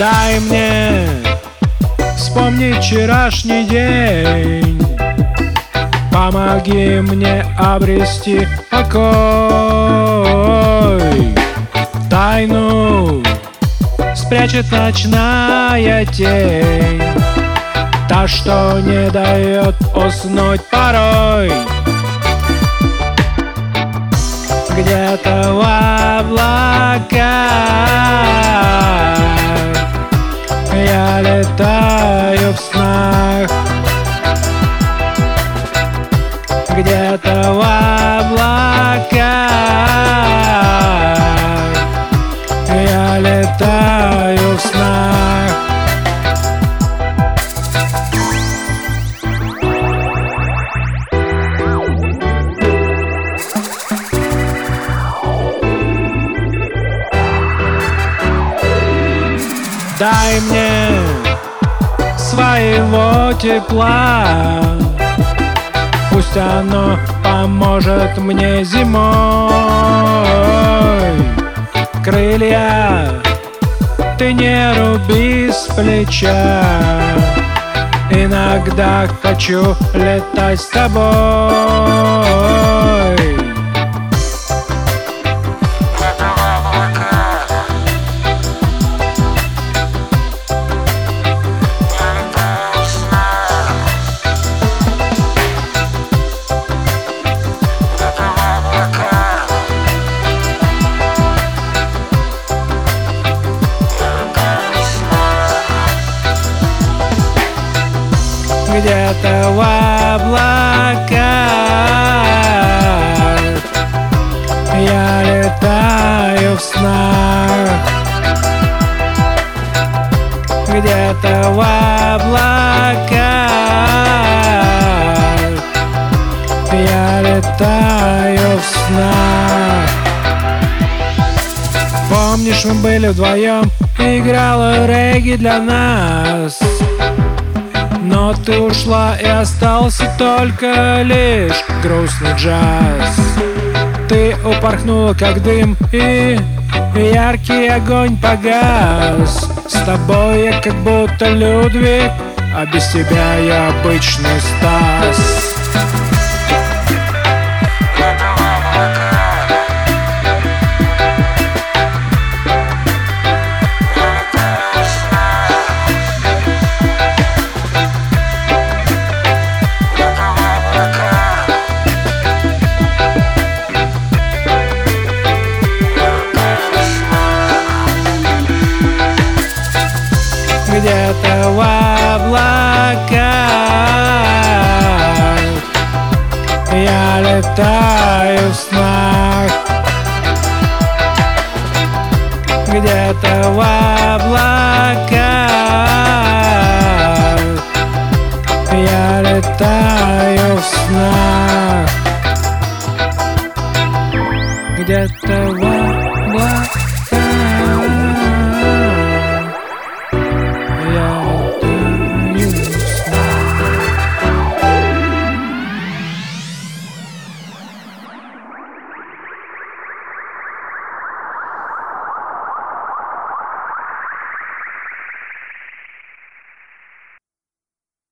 Дай мне вспомнить вчерашний день. Помоги мне обрести покой. Тайну спрячет ночная тень. Та, что не дает уснуть порой Я летаю в снах. Где-то Дай мне своего тепла. Пусть оно поможет мне зимой. Крылья ты не руби с плеча. Иногда хочу летать с тобой где-то в облаках. Я летаю в снах. Где-то в облаках. Я летаю в снах. Помнишь, мы были вдвоем? Играла регги для нас ты ушла и остался только лишь грустный джаз. Ты упорхнула как дым и яркий огонь погас. С тобой я как будто Людвиг, а без тебя я обычный Стас где-то в облаках Я летаю в снах. Где-то в облаках. Я летаю в снах. Где-то в облаках